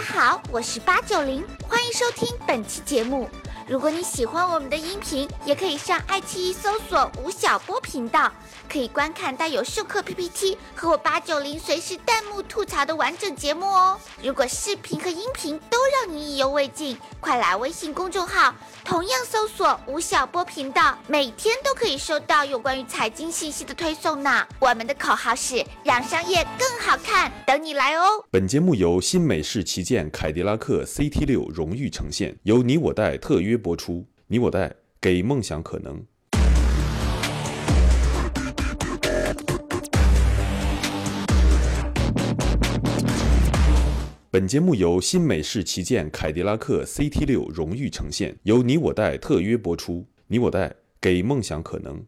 家好，我是八九零，欢迎收听本期节目。如果你喜欢我们的音频，也可以上爱奇艺搜索吴晓波频道，可以观看带有授课 PPT 和我八九零随时弹幕吐槽的完整节目哦。如果视频和音频都让你意犹未尽，快来微信公众号，同样搜索吴晓波频道，每天都可以收到有关于财经信息的推送呢。我们的口号是让商业更好看，等你来哦。本节目由新美式旗舰凯迪拉克 CT 六荣誉呈现，由你我贷特约播出。你我贷给梦想可能。本节目由新美式旗舰凯迪拉克 CT 六荣誉呈现，由你我带特约播出。你我带给梦想可能。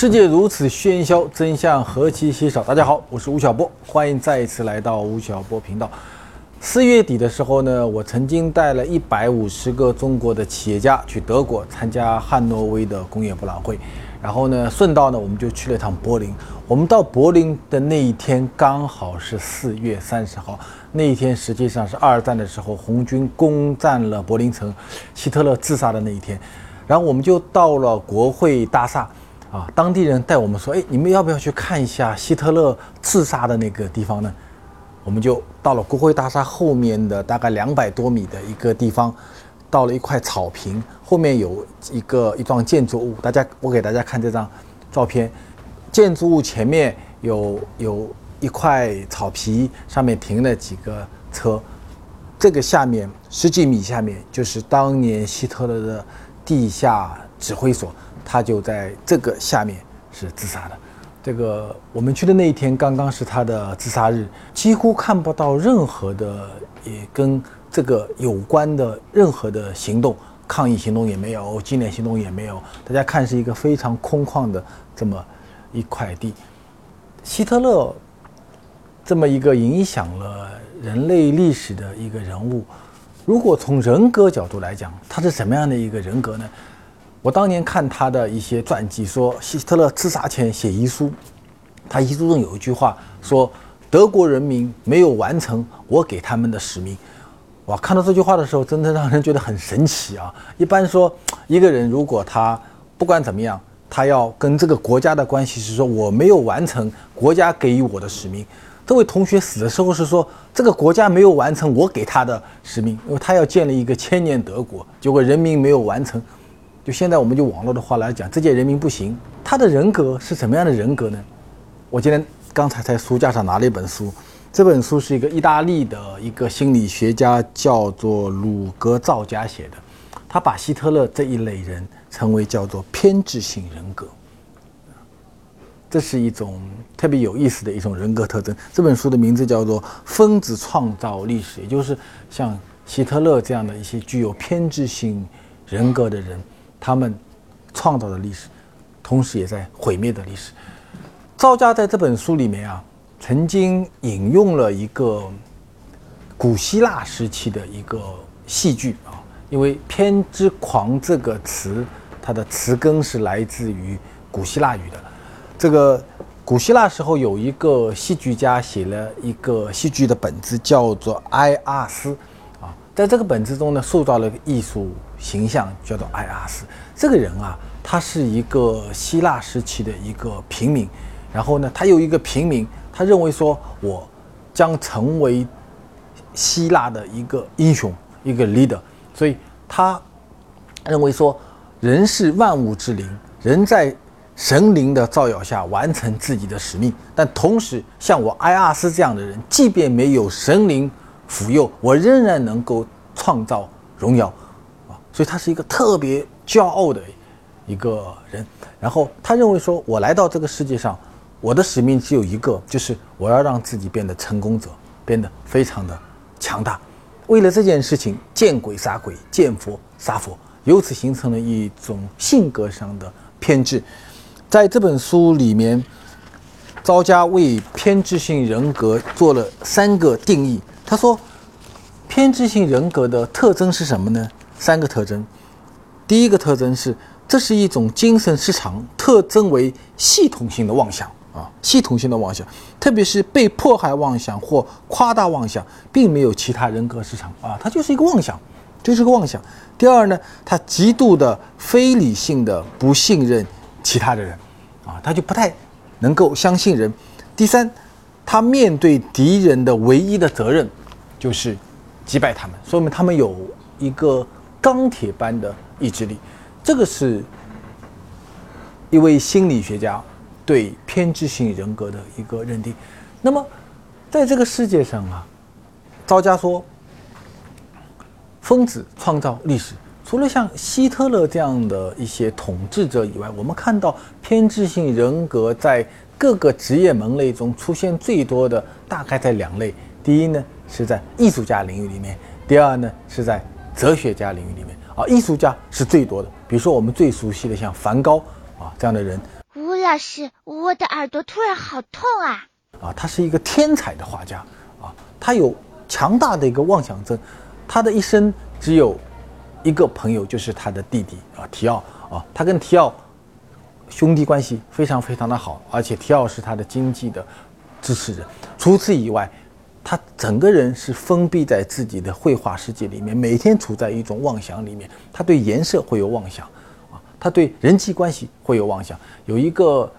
世界如此喧嚣，真相何其稀少。大家好，我是吴晓波，欢迎再一次来到吴晓波频道。四月底的时候呢，我曾经带了一百五十个中国的企业家去德国参加汉诺威的工业博览会，然后呢，顺道呢，我们就去了一趟柏林。我们到柏林的那一天刚好是四月三十号，那一天实际上是二战的时候红军攻占了柏林城，希特勒自杀的那一天。然后我们就到了国会大厦。啊，当地人带我们说：“哎，你们要不要去看一下希特勒自杀的那个地方呢？”我们就到了国会大厦后面的大概两百多米的一个地方，到了一块草坪，后面有一个一幢建筑物。大家，我给大家看这张照片，建筑物前面有有一块草皮，上面停了几个车。这个下面十几米下面就是当年希特勒的地下指挥所。他就在这个下面是自杀的，这个我们去的那一天刚刚是他的自杀日，几乎看不到任何的也跟这个有关的任何的行动，抗议行动也没有，纪念行动也没有。大家看是一个非常空旷的这么一块地。希特勒这么一个影响了人类历史的一个人物，如果从人格角度来讲，他是什么样的一个人格呢？我当年看他的一些传记，说希特勒自杀前写遗书，他遗书中有一句话说：“德国人民没有完成我给他们的使命。”哇，看到这句话的时候，真的让人觉得很神奇啊！一般说，一个人如果他不管怎么样，他要跟这个国家的关系是说我没有完成国家给予我的使命。这位同学死的时候是说这个国家没有完成我给他的使命，因为他要建立一个千年德国，结果人民没有完成。就现在，我们就网络的话来讲，这届人民不行。他的人格是什么样的人格呢？我今天刚才在书架上拿了一本书，这本书是一个意大利的一个心理学家叫做鲁格造家写的，他把希特勒这一类人称为叫做偏执性人格。这是一种特别有意思的一种人格特征。这本书的名字叫做《疯子创造历史》，也就是像希特勒这样的一些具有偏执性人格的人。他们创造的历史，同时也在毁灭的历史。赵家在这本书里面啊，曾经引用了一个古希腊时期的一个戏剧啊，因为“偏执狂”这个词，它的词根是来自于古希腊语的。这个古希腊时候有一个戏剧家写了一个戏剧的本子，叫做《埃阿斯》，在这个本子中呢，塑造了一个艺术。形象叫做埃阿斯，这个人啊，他是一个希腊时期的一个平民，然后呢，他有一个平民，他认为说，我将成为希腊的一个英雄，一个 leader，所以他认为说，人是万物之灵，人在神灵的照耀下完成自己的使命，但同时像我埃阿斯这样的人，即便没有神灵辅佑，我仍然能够创造荣耀。啊所以他是一个特别骄傲的一个人，然后他认为说，我来到这个世界上，我的使命只有一个，就是我要让自己变得成功者，变得非常的强大。为了这件事情，见鬼杀鬼，见佛杀佛，由此形成了一种性格上的偏执。在这本书里面，赵家为偏执性人格做了三个定义。他说，偏执性人格的特征是什么呢？三个特征。第一个特征是，这是一种精神失常，特征为系统性的妄想啊，系统性的妄想，特别是被迫害妄想或夸大妄想，并没有其他人格失常啊，它就是一个妄想，就是个妄想。第二呢，他极度的非理性的不信任其他的人啊，他就不太能够相信人。第三，他面对敌人的唯一的责任就是击败他们，说明他们有一个钢铁般的。意志力，这个是一位心理学家对偏执性人格的一个认定。那么，在这个世界上啊，赵家说，疯子创造历史，除了像希特勒这样的一些统治者以外，我们看到偏执性人格在各个职业门类中出现最多的，大概在两类：第一呢是在艺术家领域里面；第二呢是在哲学家领域里面。啊，艺术家是最多的。比如说，我们最熟悉的像梵高啊这样的人。吴老师，我的耳朵突然好痛啊！啊，他是一个天才的画家啊，他有强大的一个妄想症。他的一生只有一个朋友，就是他的弟弟啊，提奥啊。他跟提奥兄弟关系非常非常的好，而且提奥是他的经济的支持人。除此以外，他整个人是封闭在自己的绘画世界里面，每天处在一种妄想里面。他对颜色会有妄想，啊，他对人际关系会有妄想。有一个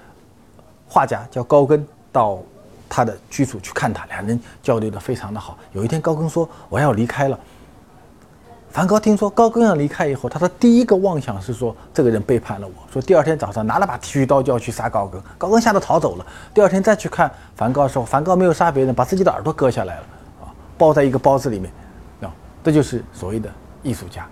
画家叫高更，到他的居处去看他，两人交流的非常的好。有一天，高更说：“我要离开了。”梵高听说高更要离开以后，他的第一个妄想是说这个人背叛了我。说第二天早上拿了把剃须刀就要去杀高更，高更吓得逃走了。第二天再去看梵高的时候，梵高没有杀别人，把自己的耳朵割下来了，啊，包在一个包子里面，啊，这就是所谓的艺术家，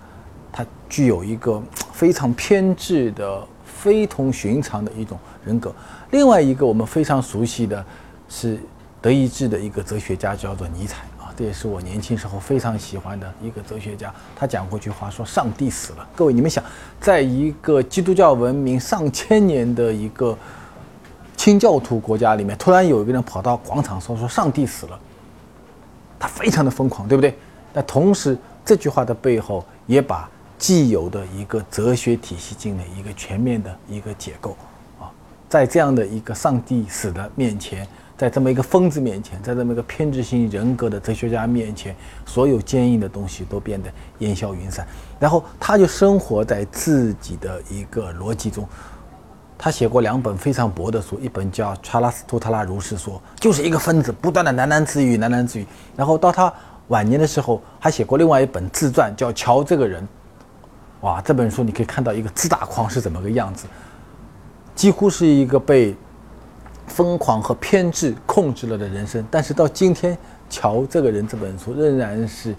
他具有一个非常偏执的、非同寻常的一种人格。另外一个我们非常熟悉的是德意志的一个哲学家，叫做尼采。这也是我年轻时候非常喜欢的一个哲学家。他讲过一句话，说：“上帝死了。”各位，你们想，在一个基督教文明上千年的一个清教徒国家里面，突然有一个人跑到广场说：“说上帝死了。”他非常的疯狂，对不对？那同时，这句话的背后也把既有的一个哲学体系进了一个全面的一个解构啊，在这样的一个上帝死的面前。在这么一个疯子面前，在这么一个偏执性人格的哲学家面前，所有坚硬的东西都变得烟消云散。然后他就生活在自己的一个逻辑中。他写过两本非常薄的书，一本叫《查拉斯图特拉如是说》，就是一个疯子，不断的喃喃自语，喃喃自语。然后到他晚年的时候，还写过另外一本自传，叫《乔这个人》。哇，这本书你可以看到一个自大狂是怎么个样子，几乎是一个被。疯狂和偏执控制了的人生，但是到今天，乔这个人这本书仍然是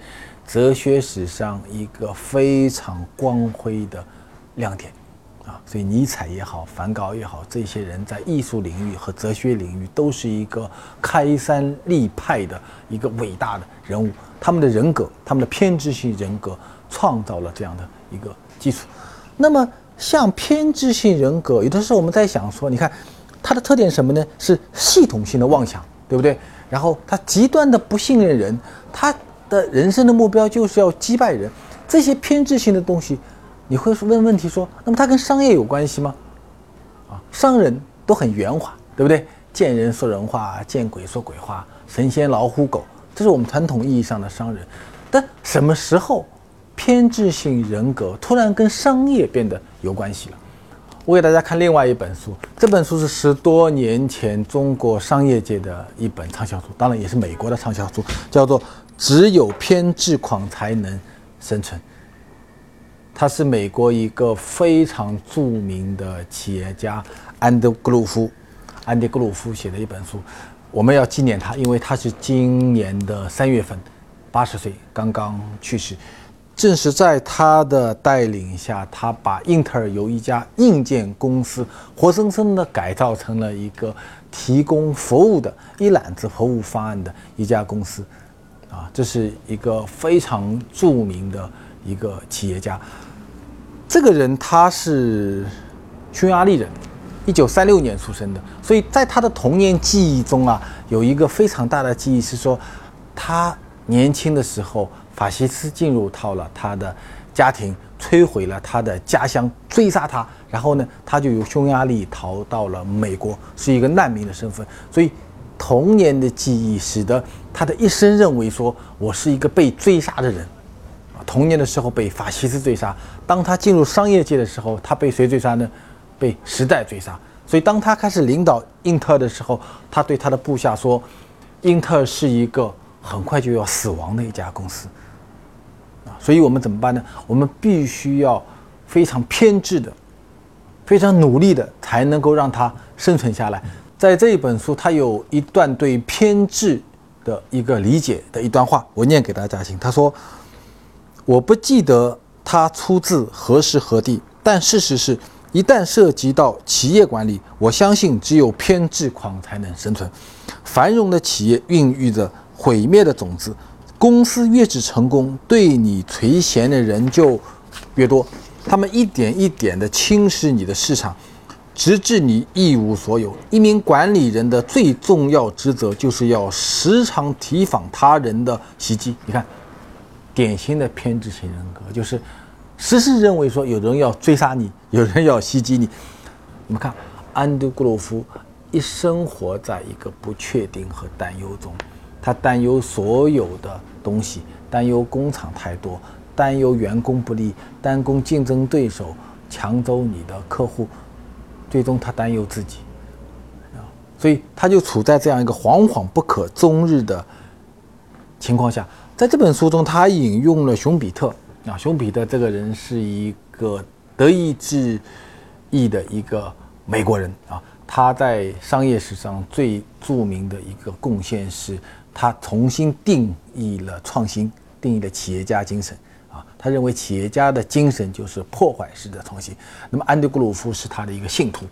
哲学史上一个非常光辉的亮点啊！所以尼采也好，梵高也好，这些人在艺术领域和哲学领域都是一个开山立派的一个伟大的人物。他们的人格，他们的偏执性人格，创造了这样的一个基础。那么，像偏执性人格，有的时候我们在想说，你看。他的特点什么呢？是系统性的妄想，对不对？然后他极端的不信任人，他的人生的目标就是要击败人。这些偏执性的东西，你会问问题说，那么他跟商业有关系吗？啊，商人都很圆滑，对不对？见人说人话，见鬼说鬼话，神仙老虎狗，这是我们传统意义上的商人。但什么时候偏执性人格突然跟商业变得有关系了？我给大家看另外一本书，这本书是十多年前中国商业界的一本畅销书，当然也是美国的畅销书，叫做《只有偏执狂才能生存》。他是美国一个非常著名的企业家安德格鲁夫，安迪格鲁夫写的一本书，我们要纪念他，因为他是今年的三月份，八十岁刚刚去世。正是在他的带领下，他把英特尔由一家硬件公司活生生的改造成了一个提供服务的一揽子服务方案的一家公司，啊，这是一个非常著名的一个企业家。这个人他是匈牙利人，一九三六年出生的，所以在他的童年记忆中啊，有一个非常大的记忆是说，他年轻的时候。法西斯进入到了他的家庭，摧毁了他的家乡，追杀他，然后呢，他就由匈牙利逃到了美国，是一个难民的身份。所以，童年的记忆使得他的一生认为说，我是一个被追杀的人。童年的时候被法西斯追杀，当他进入商业界的时候，他被谁追杀呢？被时代追杀。所以，当他开始领导英特尔的时候，他对他的部下说：“英特尔是一个很快就要死亡的一家公司。”所以我们怎么办呢？我们必须要非常偏执的、非常努力的，才能够让它生存下来。在这一本书，它有一段对偏执的一个理解的一段话，我念给大家听。他说：“我不记得它出自何时何地，但事实是。”一旦涉及到企业管理，我相信只有偏执狂才能生存。繁荣的企业孕育着毁灭的种子，公司越是成功，对你垂涎的人就越多，他们一点一点地侵蚀你的市场，直至你一无所有。一名管理人的最重要职责就是要时常提防他人的袭击。你看，典型的偏执型人格就是。时时认为说有人要追杀你，有人要袭击你。你们看安德古鲁夫一生活在一个不确定和担忧中，他担忧所有的东西，担忧工厂太多，担忧员工不利，担忧竞争对手抢走你的客户，最终他担忧自己啊，所以他就处在这样一个惶惶不可终日的情况下。在这本书中，他引用了熊彼特。啊，熊彼特这个人是一个德意志裔的一个美国人啊，他在商业史上最著名的一个贡献是，他重新定义了创新，定义了企业家精神啊。他认为企业家的精神就是破坏式的创新。那么安德格鲁夫是他的一个信徒。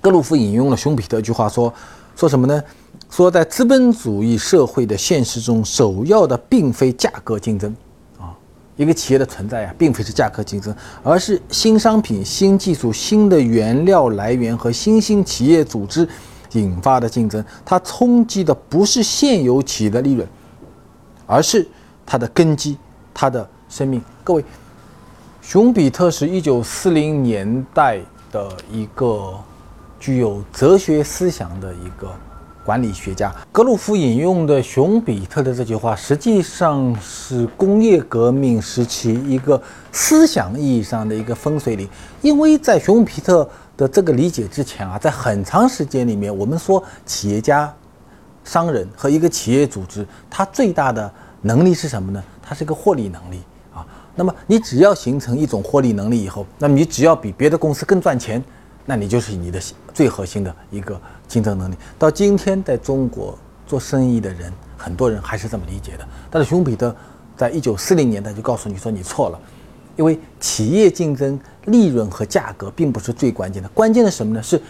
格鲁夫引用了熊彼特一句话说：“说什么呢？说在资本主义社会的现实中，首要的并非价格竞争啊。”一个企业的存在呀，并非是价格竞争，而是新商品、新技术、新的原料来源和新兴企业组织引发的竞争。它冲击的不是现有企业的利润，而是它的根基、它的生命。各位，熊彼特是一九四零年代的一个具有哲学思想的一个。管理学家格鲁夫引用的熊彼特的这句话，实际上是工业革命时期一个思想意义上的一个分水岭。因为在熊彼特的这个理解之前啊，在很长时间里面，我们说企业家、商人和一个企业组织，它最大的能力是什么呢？它是一个获利能力啊。那么你只要形成一种获利能力以后，那么你只要比别的公司更赚钱。那你就是你的最核心的一个竞争能力。到今天，在中国做生意的人，很多人还是这么理解的。但是熊彼特在一九四零年代就告诉你说你错了，因为企业竞争利润和价格并不是最关键的，关键的是什么呢？是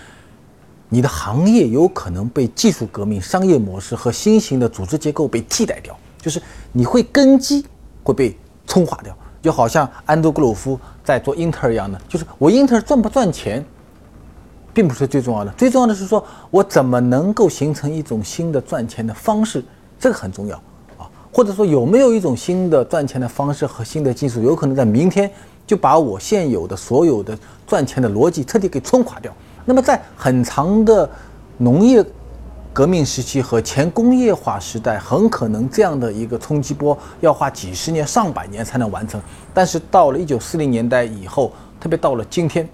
你的行业有可能被技术革命、商业模式和新型的组织结构被替代掉，就是你会根基会被冲垮掉，就好像安德格鲁夫在做英特尔一样的，就是我英特尔赚不赚钱？并不是最重要的，最重要的是说我怎么能够形成一种新的赚钱的方式，这个很重要。或者说有没有一种新的赚钱的方式和新的技术，有可能在明天就把我现有的所有的赚钱的逻辑彻底给冲垮掉。那么在很长的农业革命时期和前工业化时代，很可能这样的一个冲击波要花几十年、上百年才能完成。但是到了一九四零年代以后，特别到了今天，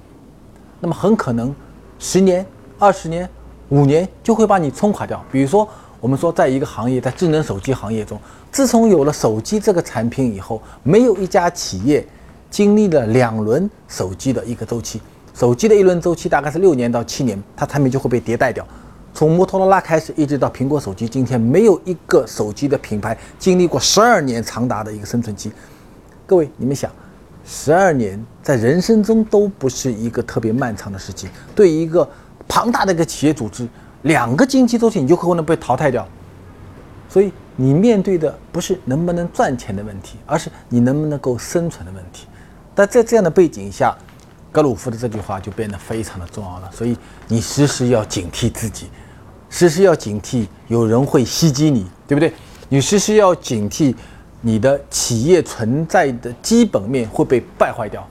那么很可能。十年、二十年、五年就会把你冲垮掉。比如说，我们说，在一个行业，在智能手机行业中，自从有了手机这个产品以后，没有一家企业经历了两轮手机的一个周期。手机的一轮周期大概是六年到七年，它产品就会被迭代掉。从摩托罗拉开始，一直到苹果手机，今天没有一个手机的品牌经历过十二年长达的一个生存期。各位，你们想？十二年在人生中都不是一个特别漫长的时期。对于一个庞大的一个企业组织，两个经济周期你就可能被淘汰掉。所以你面对的不是能不能赚钱的问题，而是你能不能够生存的问题。但在这样的背景下，格鲁夫的这句话就变得非常的重要了。所以你时时要警惕自己，时时要警惕有人会袭击你，对不对？你时时要警惕。你的企业存在的基本面会被败坏掉。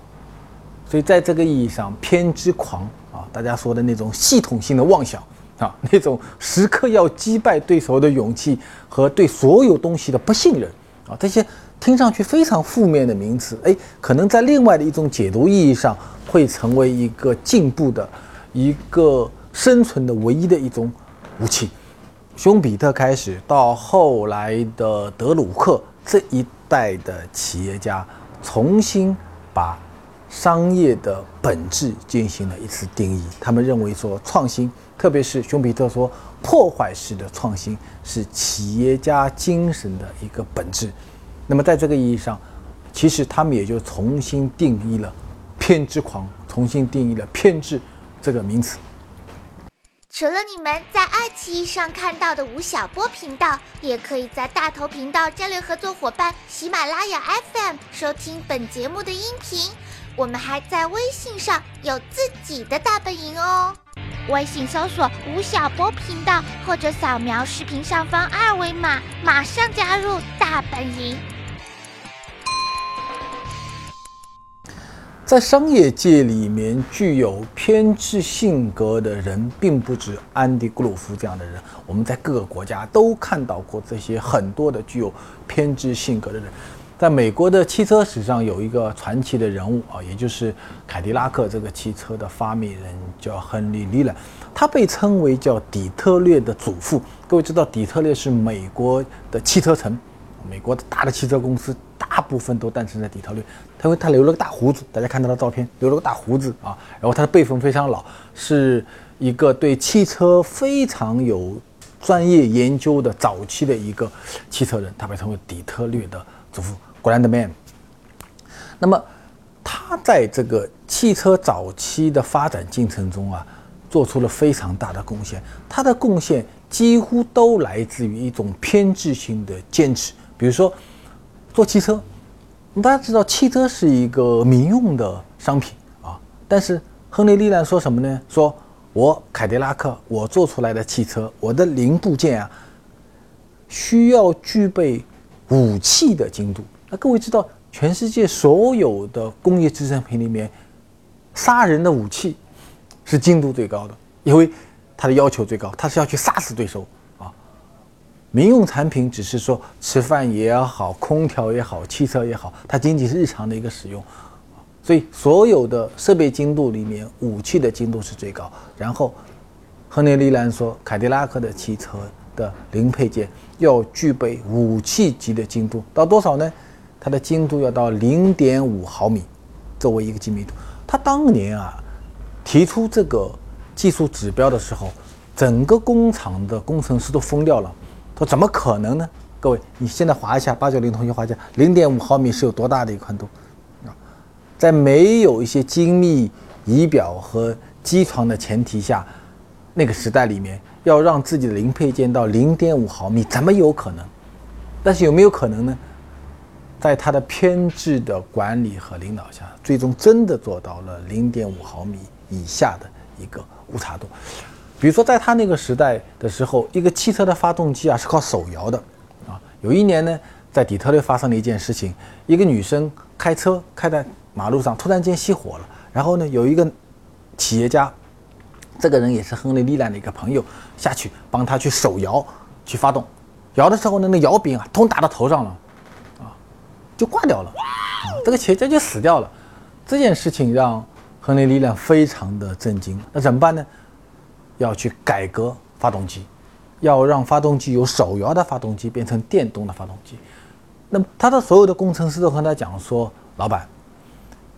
所以在这个意义上，偏执狂啊，大家说的那种系统性的妄想啊，那种时刻要击败对手的勇气和对所有东西的不信任啊，这些听上去非常负面的名词，哎，可能在另外的一种解读意义上，会成为一个进步的、一个生存的唯一的一种武器。熊彼特开始到后来的德鲁克这一代的企业家，重新把。商业的本质进行了一次定义，他们认为说创新，特别是熊彼特说破坏式的创新是企业家精神的一个本质。那么在这个意义上，其实他们也就重新定义了偏执狂，重新定义了偏执这个名词。除了你们在爱奇艺上看到的吴晓波频道，也可以在大头频道战略合作伙伴喜马拉雅 FM 收听本节目的音频。我们还在微信上有自己的大本营哦，微信搜索吴晓波频道，或者扫描视频上方二维码，马上加入大本营。在商业界里面，具有偏执性格的人，并不止安迪·格鲁夫这样的人。我们在各个国家都看到过这些很多的具有偏执性格的人。在美国的汽车史上有一个传奇的人物啊，也就是凯迪拉克这个汽车的发明人，叫亨利·利兰。他被称为叫底特律的祖父。各位知道，底特律是美国的汽车城，美国的大的汽车公司大部分都诞生在底特律。他因为他留了个大胡子，大家看到的照片，留了个大胡子啊。然后他的辈分非常老，是一个对汽车非常有专业研究的早期的一个汽车人。他被称为底特律的祖父。Grand Man，那么他在这个汽车早期的发展进程中啊，做出了非常大的贡献。他的贡献几乎都来自于一种偏执性的坚持。比如说，做汽车，大家知道汽车是一个民用的商品啊，但是亨利·利兰说什么呢？说我凯迪拉克，我做出来的汽车，我的零部件啊，需要具备武器的精度。那各位知道，全世界所有的工业制成品里面，杀人的武器是精度最高的，因为它的要求最高，它是要去杀死对手啊。民用产品只是说吃饭也好，空调也好，汽车也好，它仅仅是日常的一个使用。所以所有的设备精度里面，武器的精度是最高。然后，亨利·利兰说，凯迪拉克的汽车的零配件要具备武器级的精度，到多少呢？它的精度要到零点五毫米，作为一个精密度。他当年啊提出这个技术指标的时候，整个工厂的工程师都疯掉了。说怎么可能呢？各位，你现在划一下，八九零同学划一下，零点五毫米是有多大的一个宽度啊？在没有一些精密仪表和机床的前提下，那个时代里面要让自己的零配件到零点五毫米，怎么有可能？但是有没有可能呢？在他的偏执的管理和领导下，最终真的做到了零点五毫米以下的一个误差度。比如说，在他那个时代的时候，一个汽车的发动机啊是靠手摇的啊。有一年呢，在底特律发生了一件事情，一个女生开车开在马路上，突然间熄火了。然后呢，有一个企业家，这个人也是亨利·利兰的一个朋友，下去帮他去手摇去发动。摇的时候呢，那摇柄啊，通打到头上了。就挂掉了，啊，这个企业家就死掉了。这件事情让亨利·利量非常的震惊。那怎么办呢？要去改革发动机，要让发动机由手摇的发动机变成电动的发动机。那么他的所有的工程师都和他讲说：“老板，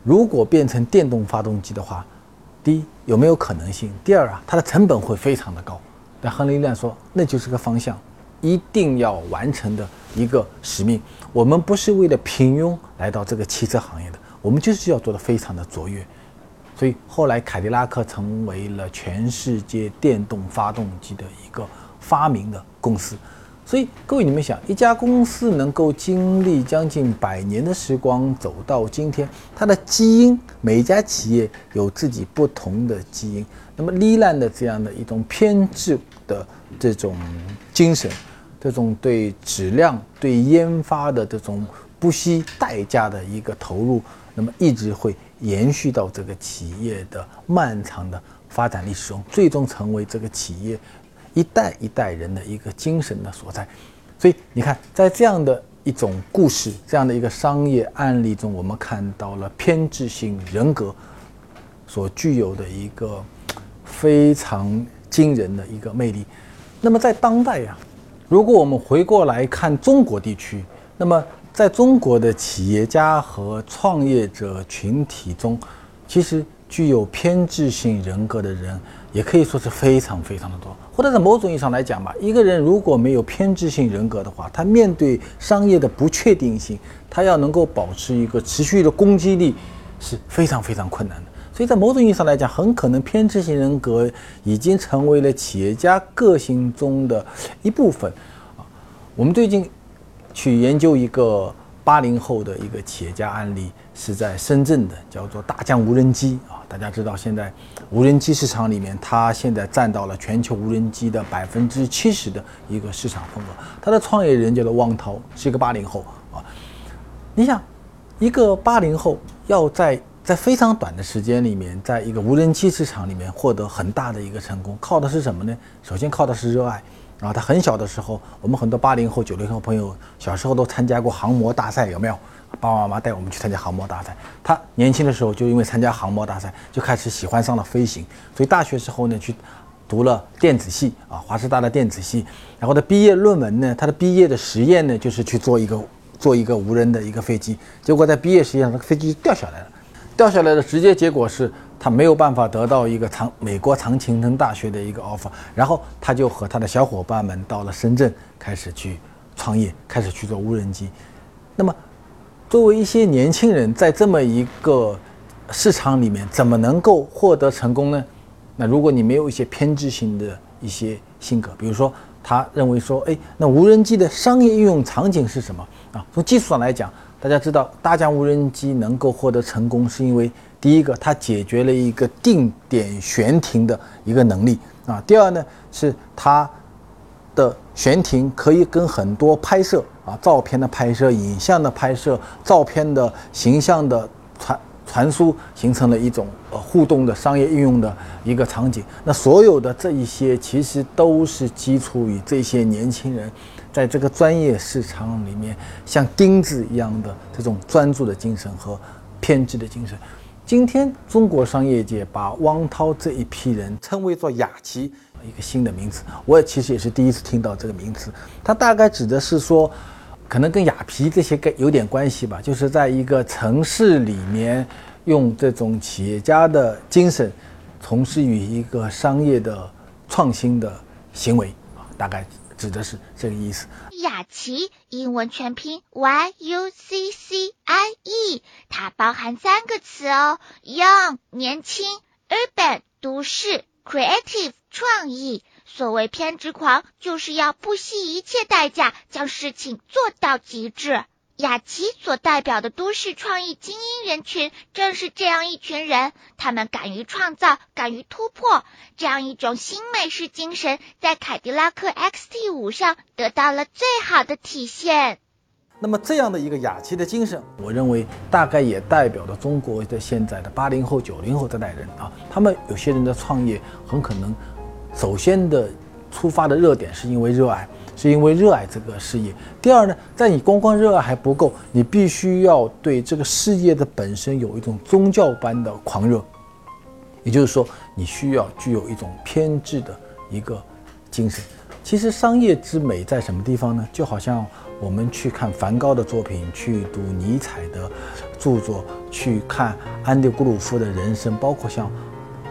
如果变成电动发动机的话，第一有没有可能性？第二啊，它的成本会非常的高。”但亨利·利量说：“那就是个方向。”一定要完成的一个使命。我们不是为了平庸来到这个汽车行业的，我们就是要做的非常的卓越。所以后来凯迪拉克成为了全世界电动发动机的一个发明的公司。所以各位，你们想，一家公司能够经历将近百年的时光走到今天，它的基因，每一家企业有自己不同的基因。那么，利兰的这样的一种偏执的这种精神。这种对质量、对研发的这种不惜代价的一个投入，那么一直会延续到这个企业的漫长的发展历史中，最终成为这个企业一代一代人的一个精神的所在。所以你看，在这样的一种故事、这样的一个商业案例中，我们看到了偏执性人格所具有的一个非常惊人的一个魅力。那么在当代呀，如果我们回过来看中国地区，那么在中国的企业家和创业者群体中，其实具有偏执性人格的人，也可以说是非常非常的多。或者在某种意义上来讲吧，一个人如果没有偏执性人格的话，他面对商业的不确定性，他要能够保持一个持续的攻击力是非常非常困难的。所以在某种意义上来讲，很可能偏执型人格已经成为了企业家个性中的一部分。啊，我们最近去研究一个八零后的一个企业家案例，是在深圳的，叫做大疆无人机啊。大家知道，现在无人机市场里面，它现在占到了全球无人机的百分之七十的一个市场份额。它的创业人叫做汪涛，是一个八零后啊。你想，一个八零后要在在非常短的时间里面，在一个无人机市场里面获得很大的一个成功，靠的是什么呢？首先靠的是热爱。然后他很小的时候，我们很多八零后、九零后朋友小时候都参加过航模大赛，有没有？爸爸妈妈带我们去参加航模大赛，他年轻的时候就因为参加航模大赛，就开始喜欢上了飞行。所以大学时候呢，去读了电子系啊，华师大的电子系。然后他毕业论文呢，他的毕业的实验呢，就是去做一个做一个无人的一个飞机。结果在毕业实验上，那个飞机就掉下来了。掉下来的直接结果是他没有办法得到一个长美国常青藤大学的一个 offer。然后他就和他的小伙伴们到了深圳，开始去创业，开始去做无人机。那么。作为一些年轻人，在这么一个市场里面，怎么能够获得成功呢？那如果你没有一些偏执性的一些性格，比如说他认为说，哎，那无人机的商业应用场景是什么啊？从技术上来讲，大家知道大疆无人机能够获得成功，是因为第一个，它解决了一个定点悬停的一个能力啊；第二呢，是它的悬停可以跟很多拍摄。啊，照片的拍摄、影像的拍摄、照片的形象的传传输，形成了一种呃互动的商业应用的一个场景。那所有的这一些，其实都是基础于这些年轻人在这个专业市场里面像钉子一样的这种专注的精神和偏执的精神。今天中国商业界把汪涛这一批人称为做“雅琪”，一个新的名词。我其实也是第一次听到这个名词，它大概指的是说。可能跟雅皮这些个有点关系吧，就是在一个城市里面，用这种企业家的精神，从事于一个商业的创新的行为，大概指的是这个意思。雅琪英文全拼 Y U C C I E，它包含三个词哦：young 年轻，urban 都市，creative 创意。所谓偏执狂，就是要不惜一切代价将事情做到极致。雅琪所代表的都市创意精英人群，正是这样一群人。他们敢于创造，敢于突破，这样一种新美式精神，在凯迪拉克 XT 五上得到了最好的体现。那么，这样的一个雅琪的精神，我认为大概也代表了中国的现在的八零后、九零后这代人啊。他们有些人的创业，很可能。首先的出发的热点是因为热爱，是因为热爱这个事业。第二呢，在你光光热爱还不够，你必须要对这个事业的本身有一种宗教般的狂热，也就是说，你需要具有一种偏执的一个精神。其实商业之美在什么地方呢？就好像我们去看梵高的作品，去读尼采的著作，去看安迪·古鲁夫的人生，包括像。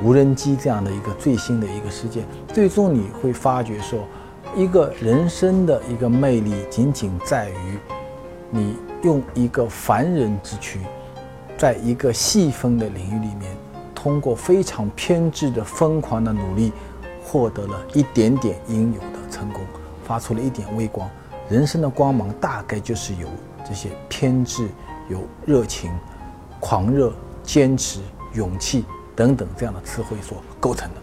无人机这样的一个最新的一个事件，最终你会发觉说，一个人生的一个魅力，仅仅在于你用一个凡人之躯，在一个细分的领域里面，通过非常偏执的疯狂的努力，获得了一点点应有的成功，发出了一点微光。人生的光芒大概就是由这些偏执、有热情、狂热、坚持、勇气。等等这样的词汇所构成的。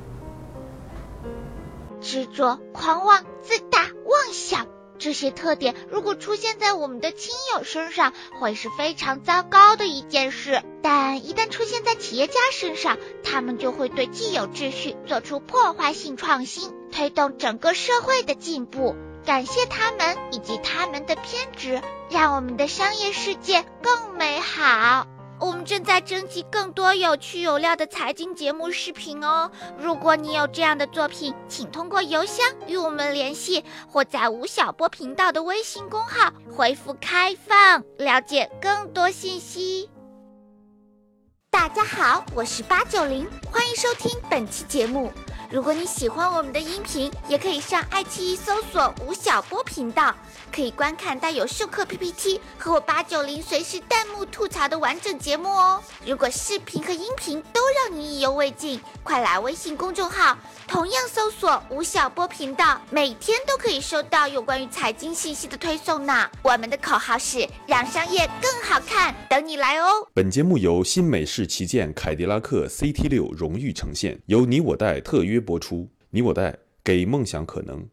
执着、狂妄、自大、妄想，这些特点如果出现在我们的亲友身上，会是非常糟糕的一件事；但一旦出现在企业家身上，他们就会对既有秩序做出破坏性创新，推动整个社会的进步。感谢他们以及他们的偏执，让我们的商业世界更美好。我们正在征集更多有趣有料的财经节目视频哦。如果你有这样的作品，请通过邮箱与我们联系，或在吴晓波频道的微信公号回复“开放”了解更多信息。大家好，我是八九零，欢迎收听本期节目。如果你喜欢我们的音频，也可以上爱奇艺搜索吴晓波频道，可以观看带有授课 PPT 和我八九零随时弹幕吐槽的完整节目哦。如果视频和音频都让你意犹未尽，快来微信公众号，同样搜索吴晓波频道，每天都可以收到有关于财经信息的推送呢。我们的口号是让商业更好看，等你来哦。本节目由新美式旗舰凯迪拉克 CT 六荣誉呈现，由你我贷特约播出。你我贷给梦想可能。